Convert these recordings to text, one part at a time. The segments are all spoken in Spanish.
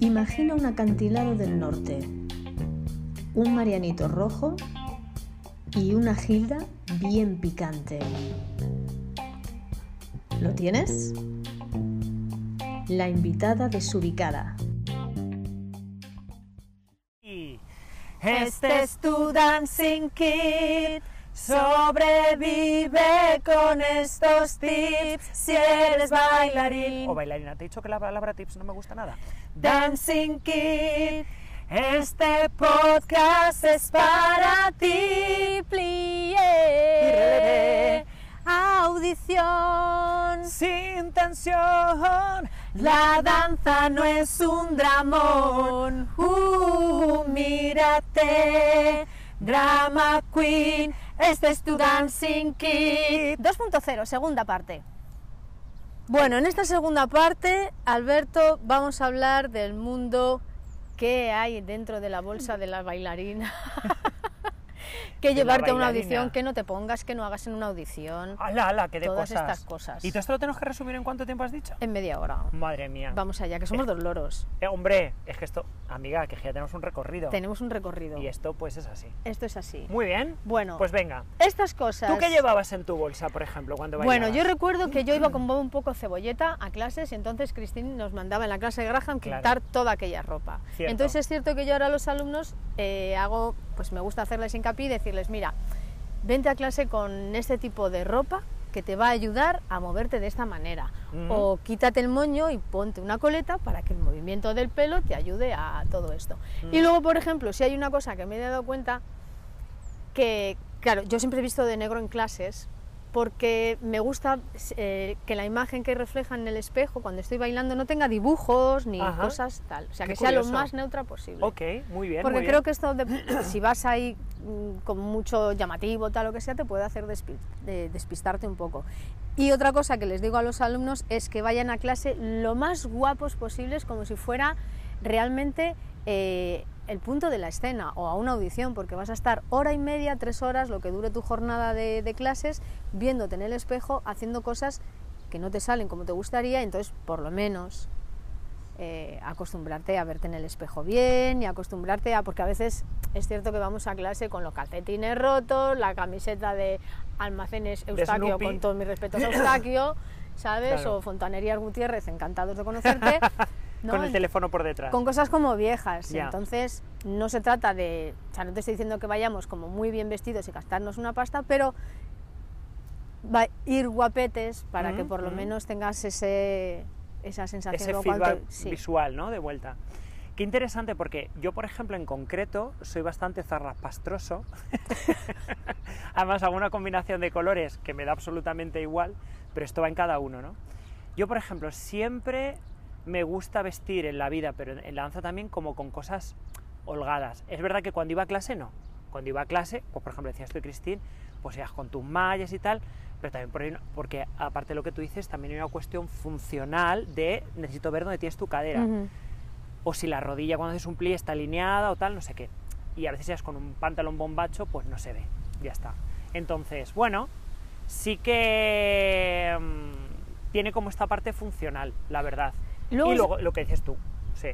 Imagina un acantilado del norte, un marianito rojo y una gilda bien picante. ¿Lo tienes? La invitada desubicada. Este es tu Dancing Kid. Sobrevive con estos tips si eres bailarín. O bailarina, te he dicho que la palabra tips no me gusta nada. Dancing Kid. Este podcast es para ti. Plie. Audición. Sin tensión. La danza no es un dramón. Uh, mírate. Drama Queen. Este es tu Dancing Kid. 2.0, segunda parte. Bueno, en esta segunda parte, Alberto, vamos a hablar del mundo que hay dentro de la bolsa de la bailarina. que llevarte a una audición, que no te pongas, que no hagas en una audición. ¡Hala, hala! ¡Qué de Todas cosas! estas cosas. ¿Y todo esto lo tenemos que resumir en cuánto tiempo has dicho? En media hora. Madre mía. Vamos allá, que somos dos loros. Eh, hombre, es que esto, amiga, que ya tenemos un recorrido. Tenemos un recorrido. Y esto pues es así. Esto es así. Muy bien. Bueno, Pues venga. estas cosas. ¿Tú qué llevabas en tu bolsa, por ejemplo, cuando Bueno, bailabas? yo recuerdo que yo iba con un poco cebolleta a clases y entonces Cristín nos mandaba en la clase de Graham Claro. quitar toda aquella ropa. Cierto. Entonces es cierto que yo ahora los alumnos eh, hago, pues me gusta hacerles hincapié y decirles, mira, vente a clase con este tipo de ropa que te va a ayudar a moverte de esta manera. O quítate el moño y ponte una coleta para que el movimiento del pelo te ayude a todo esto. Y Mm. luego, por ejemplo, si hay una cosa que me he dado cuenta, que, claro, yo siempre he visto de negro en clases porque me gusta eh, que la imagen que refleja en el espejo cuando estoy bailando no tenga dibujos ni Ajá. cosas tal, o sea, Qué que sea lo más neutra posible. Ok, muy bien. Porque muy creo bien. que esto, de- si vas ahí mm, con mucho llamativo, tal o que sea, te puede hacer despi- de- despistarte un poco. Y otra cosa que les digo a los alumnos es que vayan a clase lo más guapos posibles, como si fuera realmente eh, el punto de la escena o a una audición, porque vas a estar hora y media, tres horas, lo que dure tu jornada de, de clases, viéndote en el espejo, haciendo cosas que no te salen como te gustaría, entonces por lo menos eh, acostumbrarte a verte en el espejo bien y acostumbrarte a, porque a veces es cierto que vamos a clase con los calcetines rotos, la camiseta de almacenes Eustaquio, con todos mis respetos a Eustaquio, ¿sabes? Claro. O Fontanerías Gutiérrez, encantados de conocerte. ¿no? Con el teléfono por detrás. con cosas como viejas. Ya. Entonces, no se trata de. O sea, no te estoy diciendo que vayamos como muy bien vestidos y gastarnos una pasta, pero va ir guapetes para que Ujú, por lo ujú. menos tengas ese, esa sensación ese feedback te- sí. visual, ¿no? De vuelta. Qué interesante porque yo, por ejemplo, en concreto, soy bastante zarrapastroso. Además, hago una combinación de colores que me da absolutamente igual, pero esto va en cada uno, ¿no? Yo, por ejemplo, siempre me gusta vestir en la vida, pero en- la danza también, como con cosas holgadas. Es verdad que cuando iba a clase, no. Cuando iba a clase, pues por ejemplo, decías tú, Cristín, pues ibas con tus mallas y tal, pero también por ahí- porque aparte de lo que tú dices, también hay una cuestión funcional de necesito ver dónde tienes tu cadera o si la rodilla cuando haces un plie está alineada o tal, no sé qué. Y a veces es con un pantalón bombacho, pues no se ve, ya está. Entonces, bueno, sí que mm, tiene como esta parte funcional, la verdad. Luego y luego lo que dices tú, sí.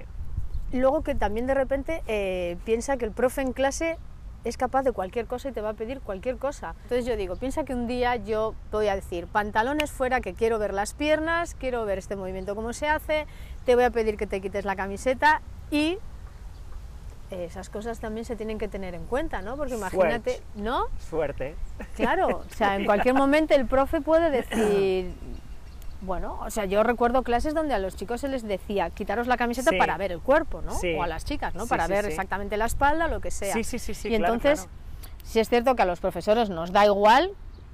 Luego que también de repente eh, piensa que el profe en clase es capaz de cualquier cosa y te va a pedir cualquier cosa. Entonces yo digo, piensa que un día yo voy a decir, pantalones fuera, que quiero ver las piernas, quiero ver este movimiento cómo se hace, te voy a pedir que te quites la camiseta y esas cosas también se tienen que tener en cuenta, ¿no? Porque imagínate, Suerte. ¿no? Suerte. Claro, o sea, en cualquier momento el profe puede decir, bueno, o sea, yo recuerdo clases donde a los chicos se les decía, quitaros la camiseta Sí. para ver el cuerpo, ¿no? Sí. O a las chicas, ¿no? Sí, para ver exactamente la espalda, lo que sea. Sí, sí, sí, sí. y claro, entonces, claro. si es cierto que a los profesores nos da igual,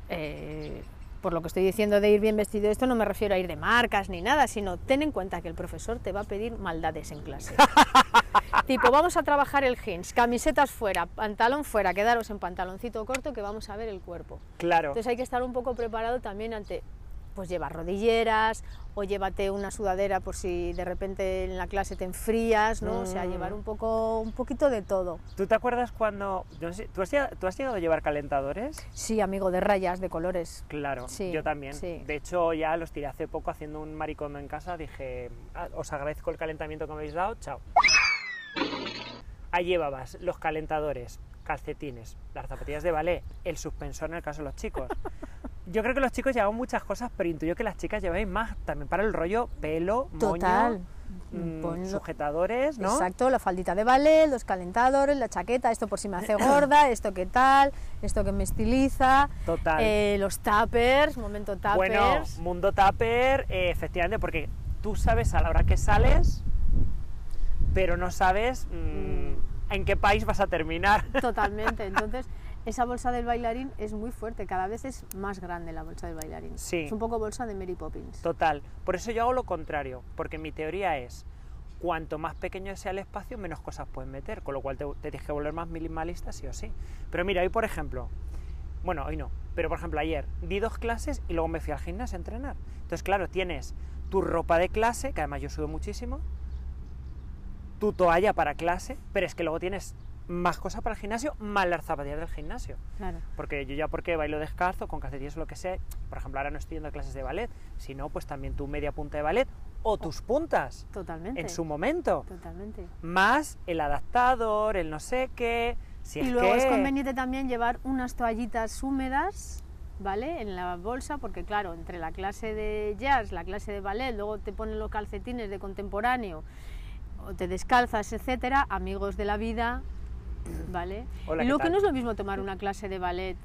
eh, por lo que estoy diciendo de ir bien vestido, esto no me refiero a ir de marcas ni nada, sino ten en cuenta que el profesor te va a pedir maldades en clase. tipo, vamos a trabajar el jeans, camisetas fuera, pantalón fuera, quedaros en pantaloncito corto que vamos a ver el cuerpo. Claro. Entonces hay que estar un poco preparado también ante pues lleva rodilleras o llévate una sudadera por si de repente en la clase te enfrías, ¿no? O sea, Mm. llevar un poco un poquito de todo. ¿Tú te acuerdas cuando... yo no sé, ¿tú, has, llegado- ¿Tú has llegado a llevar calentadores? Sí, amigo, de rayas, de colores. Claro, Sí, yo también. sí. De hecho, ya los tiré hace poco haciendo un maricondo en casa. Dije, "Ah, os agradezco el calentamiento que me habéis dado, chao. Ahí llevabas los calentadores, calcetines, las zapatillas de ballet, el suspensor en el caso de los chicos. Yo creo que los chicos llevaban muchas cosas, pero intuyo que las chicas lleváis más también para el rollo pelo, Total. moño, mm, Ponlo- sujetadores, ¿no? Exacto, la faldita de ballet, los calentadores, la chaqueta, esto por si me hace gorda, esto qué tal, esto que me estiliza, Total. eh, los tuppers, momento tuppers. Bueno, mundo tupper, eh, efectivamente, porque tú sabes a la hora que sales, pero no sabes mm, en qué país vas a terminar. Totalmente. Entonces, esa bolsa del bailarín es muy fuerte, cada vez es más grande la bolsa del bailarín. Sí. Es un poco bolsa de Mary Poppins. Total. Por eso yo hago lo contrario, porque mi teoría es, cuanto más pequeño sea el espacio, menos cosas puedes meter, con lo cual te, te tienes que volver más minimalista sí o sí. Pero mira, hoy por ejemplo, bueno, hoy no, pero por ejemplo ayer di dos clases y luego me fui al gimnasio a entrenar. Entonces, claro, tienes tu ropa de clase, que además yo sudo muchísimo, tu toalla para clase, pero es que luego tienes más cosas para el gimnasio, más las zapatillas del gimnasio. Claro. Porque yo ya porque bailo descalzo, con calcetines o lo que sea, por ejemplo, ahora no estoy yendo a clases de ballet, sino pues también tu media punta de ballet o tus puntas Totalmente. en su momento. Totalmente. Más el adaptador, el no sé qué. Si y es luego que... es conveniente también llevar unas toallitas húmedas, ¿vale? En la bolsa, porque claro, entre la clase de jazz, la clase de ballet, luego te ponen los calcetines de contemporáneo, o te descalzas, etcétera, amigos de la vida, ¿vale? Hola, y ¿qué luego que no es lo mismo tomar una clase de ballet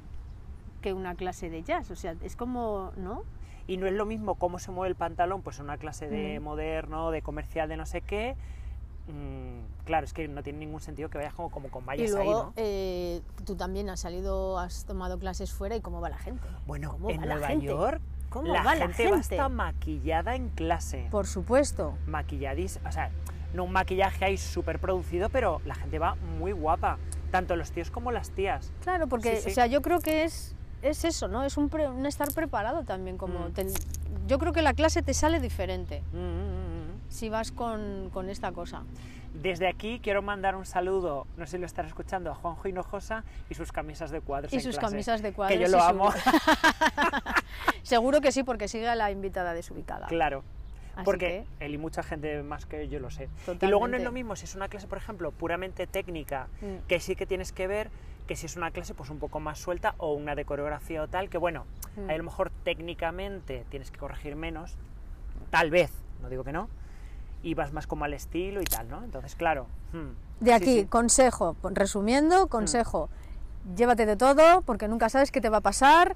que una clase de jazz, o sea, es como, ¿no? Y no es lo mismo cómo se mueve el pantalón, pues en una clase de Mm. moderno, de comercial, de no sé qué. mm, claro, es que no tiene ningún sentido que vayas como, como con Y vallas ahí, luego ¿no? eh, tú también has salido, has tomado clases fuera y cómo va la gente. Bueno, ¿Cómo en Nueva gente? York ¿Cómo la va la gente va gente? hasta maquillada en clase. Por supuesto. maquilladís, o sea, no un maquillaje ahí súper producido, pero la gente va muy guapa, tanto los tíos como las tías. Claro, porque Sí, sí. O sea, yo creo que es, es eso, ¿no? Es un, pre- un estar preparado también. como Mm. te- Yo creo que la clase te sale diferente Mm, mm, si vas con, con esta cosa. Desde aquí quiero mandar un saludo, no sé si lo estarás escuchando, a Juanjo Hinojosa y sus camisas de cuadros. Y en sus clase, camisas de cuadros. Que yo lo amo, Seguro que sí, porque sigue a la invitada desubicada. claro. Así Porque él y mucha gente más que yo lo sé. Y luego no Totalmente. es lo mismo si es una clase, por ejemplo, puramente técnica, Mm. que sí que tienes que ver que si es una clase pues un poco más suelta o una de coreografía o tal, que bueno, Mm. a lo mejor técnicamente tienes que corregir menos, tal vez, no digo que no, y vas más como al estilo y tal, ¿no? Entonces, claro. hmm, De aquí, sí. consejo, resumiendo, consejo, llévate de todo porque nunca sabes qué te va a pasar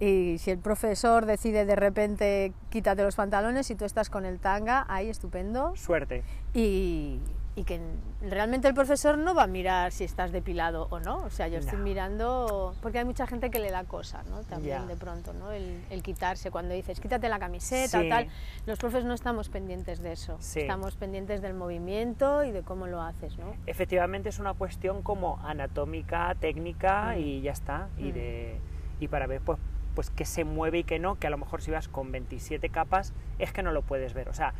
y si el profesor decide de repente quítate los pantalones y tú estás con el tanga, ahí estupendo. Suerte. y, y que realmente el profesor no va a mirar si estás depilado o no. O sea, yo estoy No. mirando, porque hay mucha gente que le da cosa, ¿no? También de pronto, ¿no? El, el quitarse, cuando dices, quítate la camiseta Sí. o tal. Los profes no estamos pendientes de eso. Sí. Estamos pendientes del movimiento y de cómo lo haces, ¿no? Efectivamente es una cuestión como anatómica, técnica Mm. y ya está. Y, Mm. de, y para ver pues, pues qué se mueve y qué no, que a lo mejor si vas con 27 capas es que no lo puedes ver. O sea,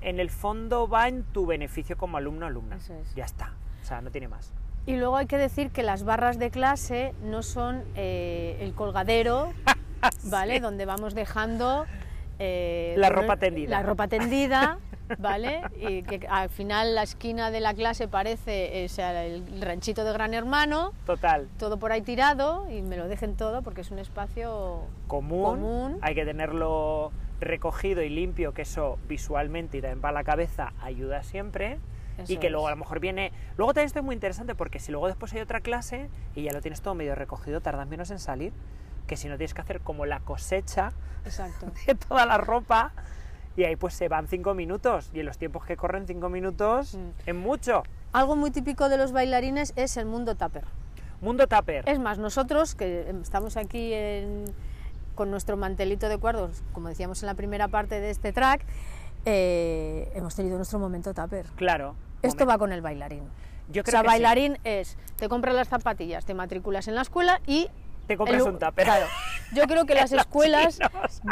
en el fondo va en tu beneficio como alumno alumna. Eso es. Ya está. O sea, no tiene más. Y luego hay que decir que las barras de clase no son eh, el colgadero, ¿vale? Donde vamos dejando... eh, La ropa tendida. La ropa tendida, ¿vale? Y que al final la esquina de la clase parece eh, o sea, el ranchito de Gran Hermano, Total. todo por ahí tirado y me lo dejen todo porque es un espacio... Común, Común. Hay que tenerlo recogido y limpio, que eso visualmente y también para la cabeza ayuda siempre. y que luego a lo mejor viene... Luego también esto es muy interesante porque si luego después hay otra clase y ya lo tienes todo medio recogido, tardas menos en salir que si no tienes que hacer como la cosecha Exacto. de toda la ropa y ahí pues se van cinco minutos y en los tiempos que corren cinco minutos Mm. es mucho. Algo muy típico de los bailarines es el mundo tupper. Mundo tupper. Es más, nosotros que estamos aquí en- con nuestro mantelito de cuadros, como decíamos en la primera parte de este track, eh, hemos tenido nuestro momento tupper. Claro. Esto va con el bailarín. Yo O creo sea, que sí. bailarín es, te compras las zapatillas, te matriculas en la escuela y... Te compras el- un tupper. Claro, Yo creo que las escuelas,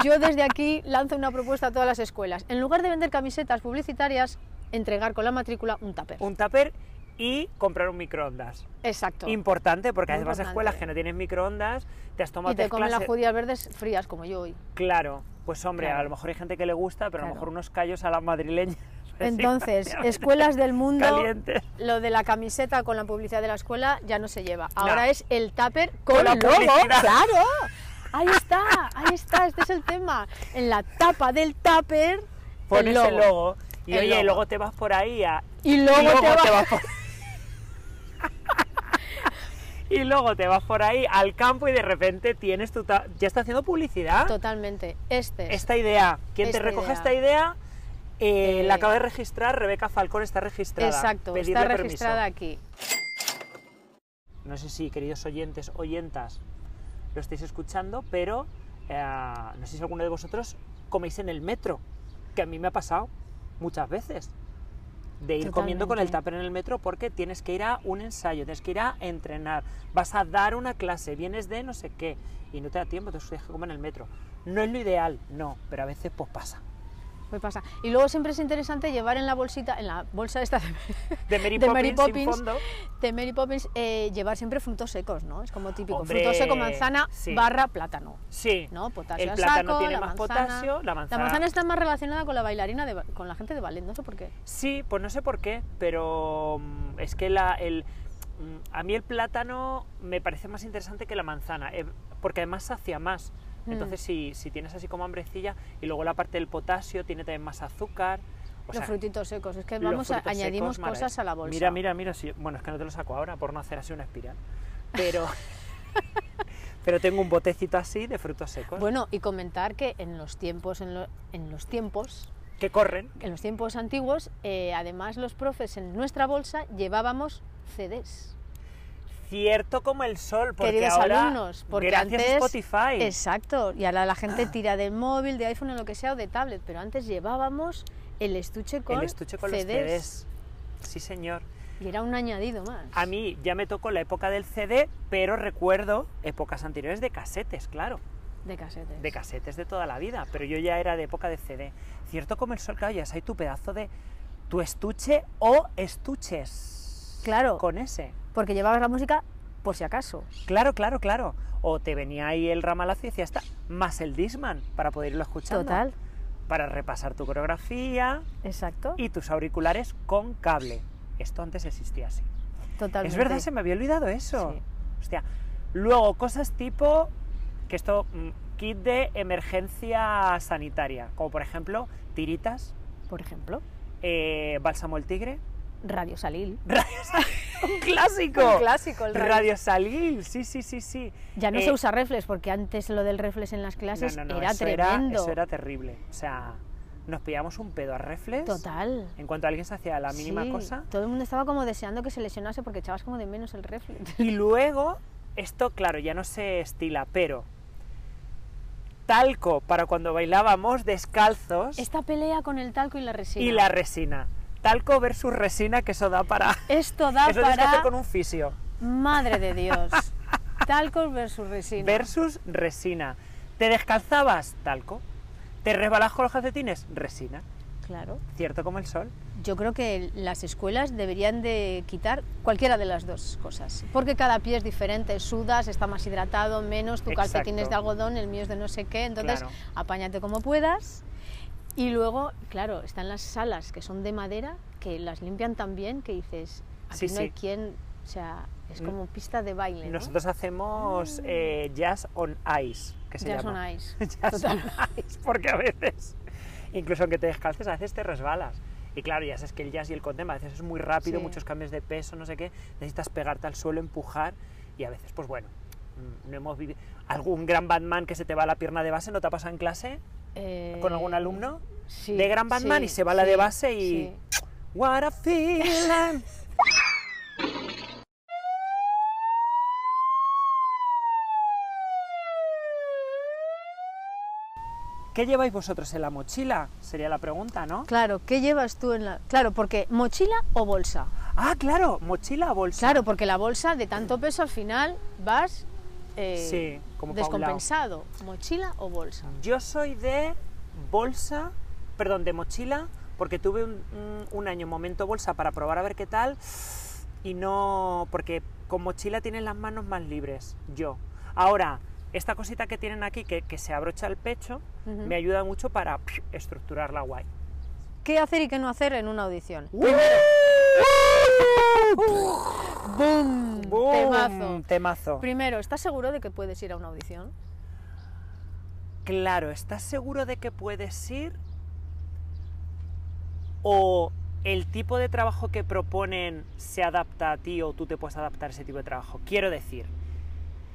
yo desde aquí lanzo una propuesta a todas las escuelas. En lugar de vender camisetas publicitarias, entregar con la matrícula un tupper. Un tupper y comprar un microondas. Exacto. Importante, porque Muy además importante. escuelas que no tienen microondas, te has tomado y te comen las judías verdes frías como yo hoy. Claro, pues hombre, a lo mejor hay gente que le gusta, pero a lo mejor unos callos a las madrileñas. Entonces, escuelas del mundo, Calientes. lo de la camiseta con la publicidad de la escuela ya no se lleva. Ahora No. es el tupper con, Con la logo. publicidad. ¡Claro! Ahí está, ahí está, este es el tema. En la tapa del tupper, Pones el el logo. Y El oye, logo. luego te vas por ahí a. Y luego, y luego te, va- vas por... y luego te vas por ahí al campo y de repente tienes tu. ta- Ya está haciendo publicidad. Totalmente. Este es. Esta idea. ¿Quién te recoge idea. esta idea? Eh, Eh, la acaba de registrar, Rebeca Falcón está registrada. Exacto, Pedirle está permiso. registrada aquí. No sé si, queridos oyentes, oyentas, lo estáis escuchando, pero eh, no sé si alguno de vosotros coméis en el metro, que a mí me ha pasado muchas veces. De ir comiendo con el tupper en el metro porque tienes que ir a un ensayo, tienes que ir a entrenar, vas a dar una clase, vienes de no sé qué y no te da tiempo, entonces tienes que comer en el metro. No es lo ideal, no, pero a veces pues pasa. Me pasa. Y luego siempre es interesante llevar en la bolsita, en la bolsa esta de, De Mary de Poppins, Mary sin Poppins, fondo. de Mary Poppins, eh, llevar siempre frutos secos, ¿no? Es como típico. Hombre, Fruto seco, manzana, sí. barra, plátano. Sí, ¿no? Potasio el plátano saco, tiene la más manzana. potasio, la manzana... La manzana está más relacionada con la bailarina, de, con la gente de ballet, no sé por qué. Sí, pues no sé por qué, pero mm, es que la, el, mm, a mí el plátano me parece más interesante que la manzana, eh, porque además sacia más. Mm. Entonces, si, si tienes así como hambrecilla, y luego la parte del potasio tiene también más azúcar. O Los sea, frutitos secos, es que vamos a, añadimos secos, cosas a la bolsa. Mira, mira, mira, bueno, es que no te lo saco ahora por no hacer así una espiral. Pero, pero tengo un botecito así de frutos secos Bueno, y comentar que en los tiempos, en, lo- en los tiempos, que corren. en los tiempos antiguos, eh, además los profes en nuestra bolsa llevábamos CDs. Cierto como el sol, porque Queridos ahora, alumnos, porque gracias antes a Spotify, Exacto, y ahora la gente tira del móvil, de iPhone, o lo que sea, o de tablet, pero antes llevábamos el estuche con, el estuche con los CDs. Sí, señor. y era un añadido más. A mí ya me tocó la época del CD, pero recuerdo épocas anteriores de casetes, claro. de casetes. De casetes de toda la vida, pero yo ya era de época de CD. Cierto como el sol, claro, ya hay tu pedazo de tu estuche o estuches. Claro. Con ese. Porque llevabas la música por si acaso. Claro, claro, claro. O te venía ahí el ramalazo y decía, está, más el Disman para poder irlo escuchando. Total, Para repasar tu coreografía exacto. y tus auriculares con cable. Esto antes existía así. Totalmente. Es verdad, se me había olvidado eso. Sí. Hostia. Luego, cosas tipo que esto, mm, kit de emergencia sanitaria, como por ejemplo, tiritas, Por ejemplo, eh, bálsamo el tigre, Radio Salil. Radio Salil, un clásico. Un clásico, el radio. Radio Salil, sí, sí, sí, sí. Ya no Eh, se usa reflex, porque antes lo del reflex en las clases no, no, no, era eso tremendo. eso era terrible. O sea, nos pillamos un pedo a reflex. Total. En cuanto alguien se hacía la mínima Sí, cosa. Todo el mundo estaba como deseando que se lesionase porque echabas como de menos el reflex. Y luego, esto, claro, ya no se estila, pero talco para cuando bailábamos descalzos Esta pelea con el talco y la resina. y la resina. Talco versus resina, que eso da para. Esto da eso tienes que hacer para... con un fisio. Madre de Dios. Talco versus resina. Versus resina. ¿Te descalzabas? Talco. ¿Te resbalas con los calcetines? Resina. Claro. Cierto como el sol. Yo creo que las escuelas deberían de quitar cualquiera de las dos cosas, porque cada pie es diferente, sudas, está más hidratado, menos, tu calcetín es de algodón, el mío es de no sé qué, entonces Claro. apáñate como puedas. Y luego, claro, están las salas que son de madera, que las limpian tan bien que dices, aquí Sí, no hay sí. quien, o sea, es Mm. como pista de baile, ¿no? Nosotros hacemos eh, jazz on ice, que se Ya llama. son ice. Jazz Total. on ice, porque a veces, incluso aunque te descalces, a veces te resbalas. Y claro, ya sabes que el jazz y el contem a veces es muy rápido, Sí. muchos cambios de peso, no sé qué, necesitas pegarte al suelo, empujar, y a veces, pues bueno, mm, no hemos vivido... ¿Algún gran Batman que se te va la pierna de base no te ha pasado en clase Eh, con algún alumno? sí, de gran Batman sí, y se va la de sí, base y... sí. What a feeling. ¿Qué lleváis vosotros en la mochila? Sería la pregunta, ¿no? Claro, ¿qué llevas tú en la...? Claro, porque mochila o bolsa. Ah, claro, mochila o bolsa. Claro, porque la bolsa de tanto peso al final vas eh, Sí, como descompensado, mochila o bolsa. Yo soy de bolsa, perdón, de mochila, porque tuve un, un- un año momento bolsa para probar a ver qué tal, y no, porque con mochila tienen las manos más libres, yo. Ahora, esta cosita que tienen aquí, que, que se abrocha el pecho, me ayuda mucho para pf, estructurarla guay. ¿Qué hacer y qué no hacer en una audición? ¡Boom! ¡Bum! Temazo. Temazo. Primero, ¿estás seguro de que puedes ir a una audición? Claro, ¿estás seguro de que puedes ir? ¿O el tipo de trabajo que proponen se adapta a ti o tú te puedes adaptar a ese tipo de trabajo? Quiero decir,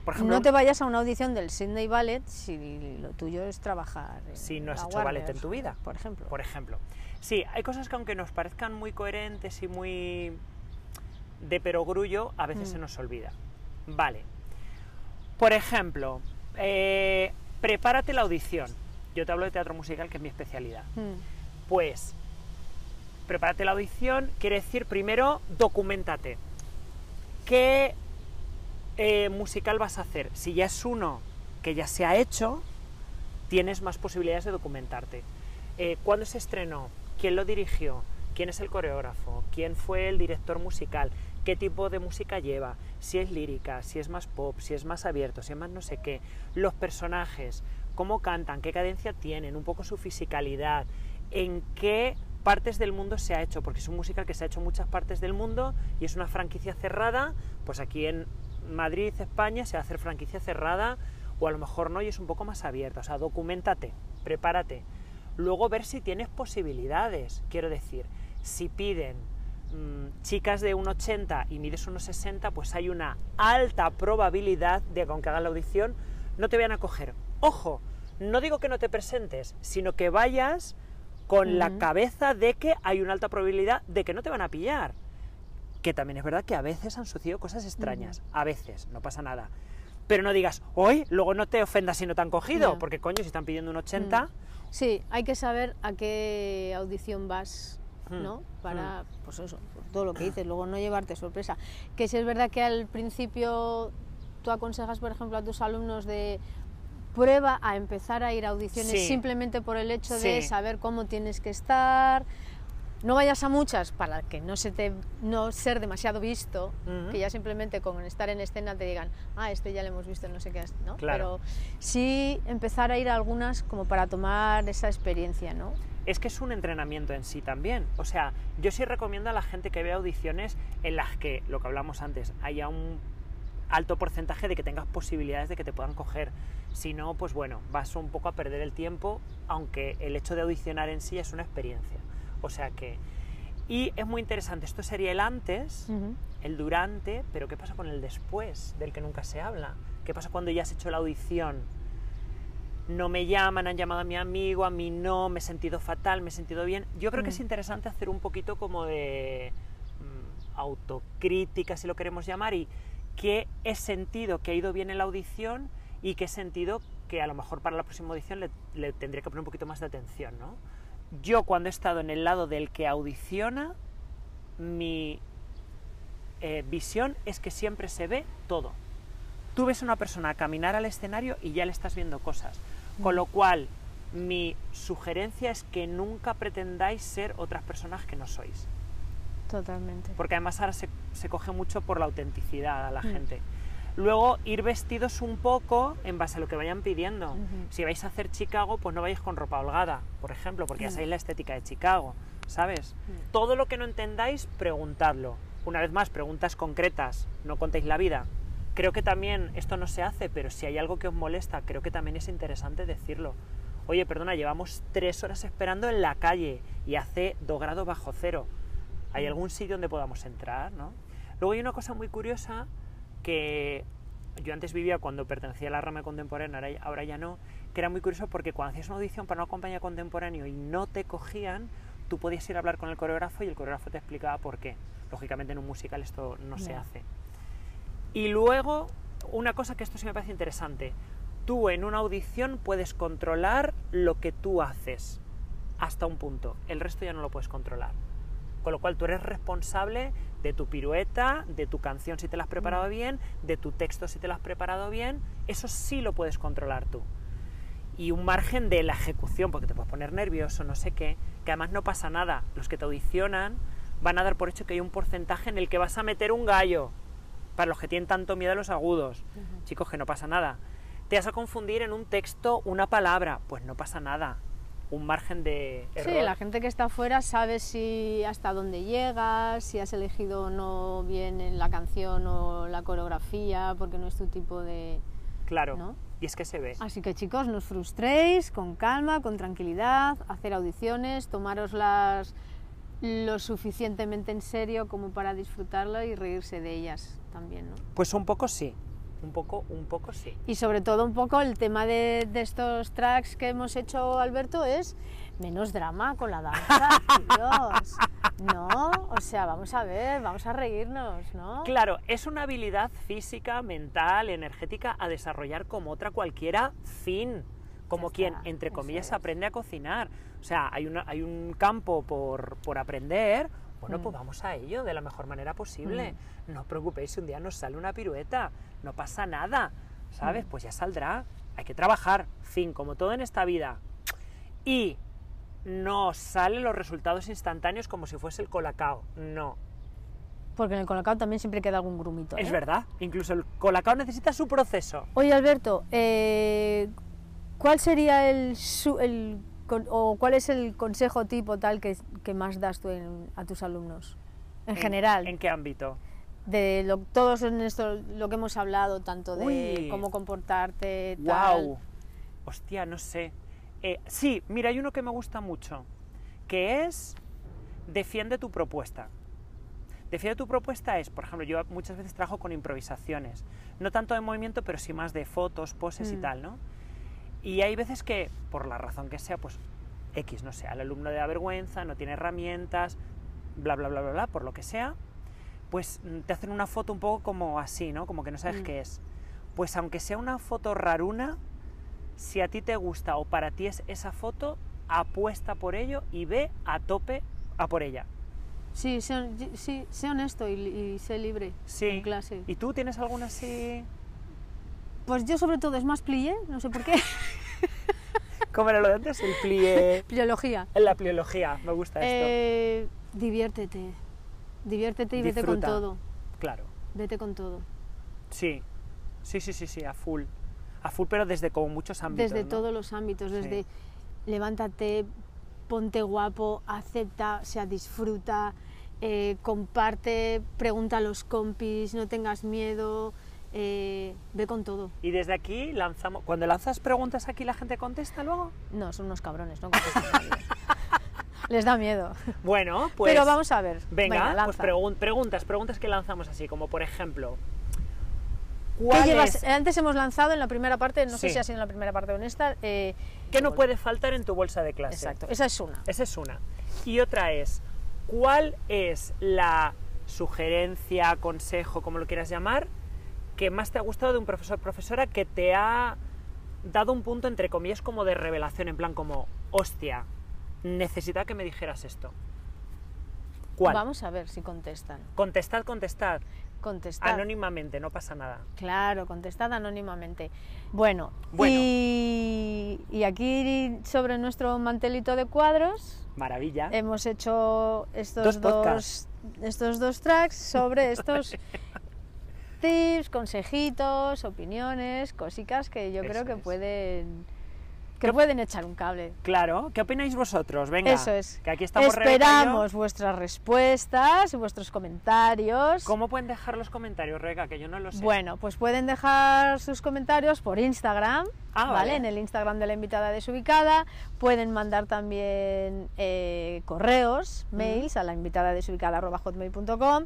por ejemplo, No te vayas a una audición del Sydney Ballet si lo tuyo es trabajar. en si no has hecho ballet en tu vida, Por ejemplo. por ejemplo. Sí, hay cosas que aunque nos parezcan muy coherentes y muy de perogrullo, a veces Mm. se nos olvida. Vale. Por ejemplo, eh, prepárate la audición. Yo te hablo de teatro musical, que es mi especialidad. Mm, Pues, prepárate la audición, quiere decir, primero, documentate. ¿Qué eh, musical vas a hacer? Si ya es uno que ya se ha hecho, tienes más posibilidades de documentarte. Eh, ¿Cuándo se estrenó? ¿Quién lo dirigió? ¿Quién es el coreógrafo? ¿Quién fue el director musical? ¿Qué tipo de música lleva? Si es lírica, si es más pop, si es más abierto, si es más no sé qué. Los personajes, cómo cantan, qué cadencia tienen, un poco su fisicalidad, en qué partes del mundo se ha hecho, porque es un musical que se ha hecho en muchas partes del mundo y es una franquicia cerrada, pues aquí en Madrid, España, se va a hacer franquicia cerrada o a lo mejor no y es un poco más abierta. O sea, documentate, prepárate. Luego ver si tienes posibilidades. Quiero decir, si piden mm, chicas de 1,80 y mides 1,60, pues hay una alta probabilidad de que aunque hagan la audición, no te vayan a coger. Ojo, no digo que no te presentes, sino que vayas con la cabeza de que hay una alta probabilidad de que no te van a pillar. Que también es verdad que a veces han sucedido cosas extrañas, a veces, no pasa nada. Pero no digas, hoy, luego no te ofendas si no te han cogido, porque coño, si están pidiendo un 80, Sí, hay que saber a qué audición vas, ¿no? Para, pues eso, por todo lo que dices, luego no llevarte sorpresa. Que si es verdad que al principio tú aconsejas, por ejemplo, a tus alumnos de prueba a empezar a ir a audiciones Sí. simplemente por el hecho de saber cómo tienes que estar. No vayas a muchas para que no se te no ser demasiado visto, que ya simplemente con estar en escena te digan, ah, este ya le hemos visto, no sé qué, ¿no? Claro. Pero sí empezar a ir a algunas como para tomar esa experiencia, ¿no? Es que es un entrenamiento en sí también. O sea, yo sí recomiendo a la gente que vea audiciones en las que, lo que hablamos antes, haya un alto porcentaje de que tengas posibilidades de que te puedan coger. Si no, pues bueno, vas un poco a perder el tiempo, aunque el hecho de audicionar en sí es una experiencia. O sea que... Y es muy interesante, esto sería el antes, el durante, pero ¿qué pasa con el después, del que nunca se habla? ¿Qué pasa cuando ya has hecho la audición? No me llaman, han llamado a mi amigo, a mí no, me he sentido fatal, me he sentido bien. Yo creo que es Mm. interesante hacer un poquito como de mm, autocrítica, si lo queremos llamar, y qué he sentido que ha ido bien en la audición y qué he sentido que a lo mejor para la próxima audición le, le tendría que poner un poquito más de atención, ¿no? Yo cuando he estado en el lado del que audiciona, mi eh, visión es que siempre se ve todo. Tú ves a una persona caminar al escenario y ya le estás viendo cosas. Con lo cual, mi sugerencia es que nunca pretendáis ser otras personas que no sois. Totalmente. Porque además ahora se, se coge mucho por la autenticidad a la Mm. gente. Luego, ir vestidos un poco en base a lo que vayan pidiendo. Si vais a hacer Chicago, pues no vayáis con ropa holgada, por ejemplo, porque ya Mm. sabéis la estética de Chicago, ¿sabes? Mm. Todo lo que no entendáis, preguntadlo. Una vez más, preguntas concretas, no contéis la vida. Creo que también esto no se hace, pero si hay algo que os molesta, creo que también es interesante decirlo. Oye, perdona, llevamos tres horas esperando en la calle y hace dos grados bajo cero. ¿Hay algún sitio donde podamos entrar? ¿no? Luego hay una cosa muy curiosa que yo antes vivía cuando pertenecía a la rama contemporánea, ahora ya- no, que era muy curioso porque cuando hacías una audición para una compañía contemporánea y no te cogían, tú podías ir a hablar con el coreógrafo y el coreógrafo te explicaba por qué. Lógicamente en un musical esto no se hace. Y luego, una cosa que esto sí me parece interesante, tú en una audición puedes controlar lo que tú haces hasta un punto, el resto ya no lo puedes controlar. Con lo cual tú eres responsable de tu pirueta, de tu canción si te la has preparado Mm. bien, de tu texto si te lo has preparado bien, eso sí lo puedes controlar tú. Y un margen de la ejecución, porque te puedes poner nervioso, no sé qué, que además no pasa nada. Los que te audicionan van a dar por hecho que hay un porcentaje en el que vas a meter un gallo, para los que tienen tanto miedo a los agudos. Chicos, que no pasa nada. Te vas a confundir en un texto una palabra, pues no pasa nada. Un margen de error. Sí, la gente que está afuera sabe si hasta dónde llegas, si has elegido o no bien en la canción o la coreografía, porque no es tu tipo de... Claro. ¿no? Y es que se ve. Así que chicos, no os frustréis, con calma, con tranquilidad, hacer audiciones, tomároslas lo suficientemente en serio como para disfrutarlo y reírse de ellas también, ¿no? Pues un poco sí. Un poco, un poco sí. Y sobre todo un poco el tema de, de estos tracks que hemos hecho, Alberto, es menos drama con la danza, Dios. No, o sea, vamos a ver, vamos a reírnos, ¿no? Claro, es una habilidad física, mental, energética a desarrollar como otra cualquiera fin. Como quien, entre comillas, aprende a cocinar. O sea, hay, una, hay un campo por, por aprender. Bueno, Mm. pues vamos a ello de la mejor manera posible. No os preocupéis si un día nos sale una pirueta. No pasa nada. ¿Sabes? Mm. Pues ya saldrá. Hay que trabajar. Fin, como todo en esta vida. Y no salen los resultados instantáneos como si fuese el colacao. No. Porque en el colocado también siempre queda algún grumito. Es ¿eh? verdad. Incluso el colacao necesita su proceso. Oye, Alberto, eh, ¿cuál sería el, su- el con- o cuál es el consejo tipo tal que, que más das tú en- a tus alumnos? En, general, ¿En qué ámbito? de lo, todos en esto, lo que hemos hablado, tanto de Uy. cómo comportarte, tal. ¡Wow! Hostia, no sé. Eh, sí, mira, hay uno que me gusta mucho, que es defiende tu propuesta. Defiende tu propuesta es, por ejemplo, yo muchas veces trabajo con improvisaciones, no tanto de movimiento, pero sí más de fotos, poses y Mm. tal, ¿no? Y hay veces que, por la razón que sea, pues X, no sé, al alumno le da vergüenza, no tiene herramientas, bla, bla, bla, bla, bla, por lo que sea, pues mm, te hacen una foto un poco como así, ¿no? Como que no sabes Mm. qué es. Pues aunque sea una foto raruna, si a ti te gusta o para ti es esa foto, apuesta por ello y ve a tope a por ella. Sí, sé, sí, sé honesto y, y sé libre Sí. en clase. ¿Y tú tienes alguna así? Pues yo sobre todo es más plié, no sé por qué, ¿Cómo era lo de antes? El plie... pliología. La pliología, me gusta esto. Eh, diviértete, diviértete y vete con todo, Claro, vete con todo. sí. Sí, sí, sí, sí, a full. A full, pero desde como muchos ámbitos. desde ¿no? todos los ámbitos, Sí. desde levántate, ponte guapo, acepta, o sea, disfruta, eh, comparte, pregunta a los compis, no tengas miedo, eh, ve con todo. Y desde aquí lanzamos. Cuando lanzas preguntas aquí, la gente contesta luego. No, son unos cabrones, no contestan nadie. Les da miedo. Bueno, pues. Pero vamos a ver. Venga, pues pregun- preguntas, preguntas que lanzamos así, como por ejemplo. ¿Qué ¿Cuál llevas? es- Antes hemos lanzado en la primera parte, no sé si ha sido en la primera parte o en esta. eh, ¿Qué no puede faltar en tu bolsa de clase? Exacto, esa es una. Esa es una. Y otra es, ¿cuál es la sugerencia, consejo, como lo quieras llamar, que más te ha gustado de un profesor profesora que te ha dado un punto, entre comillas, como de revelación, en plan como, hostia, necesitaba que me dijeras esto? ¿Cuál? Vamos a ver si contestan. Contestad, contestad. Contestad. Anónimamente, no pasa nada. Claro, contestad anónimamente. Bueno, Bueno. Y, y aquí sobre nuestro mantelito de cuadros Maravilla. hemos hecho estos Dos estos dos tracks sobre estos tips, consejitos, opiniones, cositas que yo Eso creo que es. pueden que ¿Qué- pueden echar un cable. Claro, ¿qué opináis vosotros? Venga, Eso es. que aquí estamos. Esperamos vuestras respuestas vuestros comentarios. ¿Cómo pueden dejar los comentarios, Rebeca? Que yo no lo sé. Bueno, pues pueden dejar sus comentarios por Instagram, Ah, ¿vale? vale. En el Instagram de la invitada desubicada. Pueden mandar también eh, correos, mails a la invitada desubicada.hotmail.com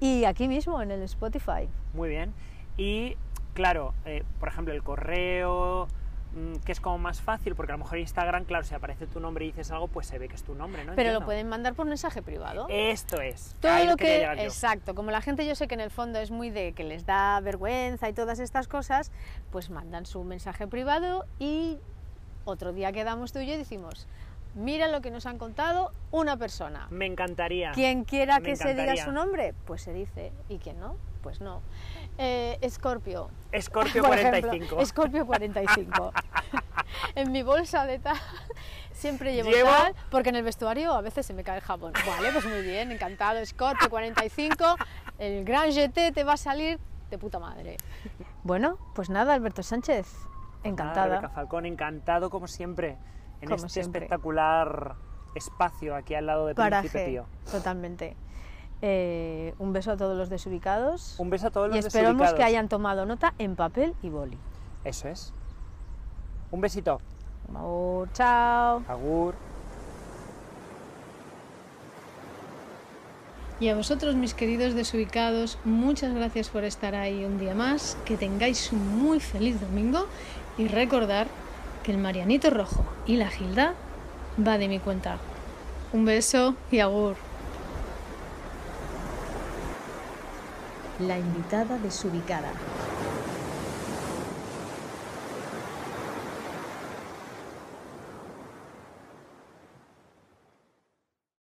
y aquí mismo en el Spotify. Muy bien. Y claro, eh, por ejemplo, el correo, mm, que es como más fácil, porque a lo mejor Instagram, claro, si aparece tu nombre y dices algo, pues se ve que es tu nombre, ¿no? Pero lo pueden mandar por mensaje privado. Esto es. Todo lo que. Exacto, como la gente yo sé que en el fondo es muy de que les da vergüenza y todas estas cosas, pues mandan su mensaje privado y otro día quedamos tú y yo y decimos, Mira lo que nos han contado una persona. Me encantaría. Quien quiera que se diga su nombre, pues se dice. Y quien no, pues no. Eh, Escorpio. Escorpio Por 45. ejemplo, Escorpio 45. en mi bolsa de tal siempre llevo, Llevo- tal, porque en el vestuario a veces se me cae el jabón. Vale, pues muy bien, encantado. Escorpio 45, el gran GT te va a salir de puta madre. Bueno, pues nada, Alberto Sánchez, Nada, encantada. Rebeca Falcón, encantado como siempre en Como este siempre. espectacular espacio aquí al lado de Príncipe Pío. totalmente. Eh, un beso a todos los desubicados. Un beso a todos y los esperamos desubicados. que hayan tomado nota en papel y boli. Eso es. Un besito. Amor, chao. Agur. Y a vosotros, mis queridos desubicados, muchas gracias por estar ahí un día más. Que tengáis un muy feliz domingo y recordar el Marianito Rojo y la Gilda va de mi cuenta. Un beso y agur. La invitada desubicada.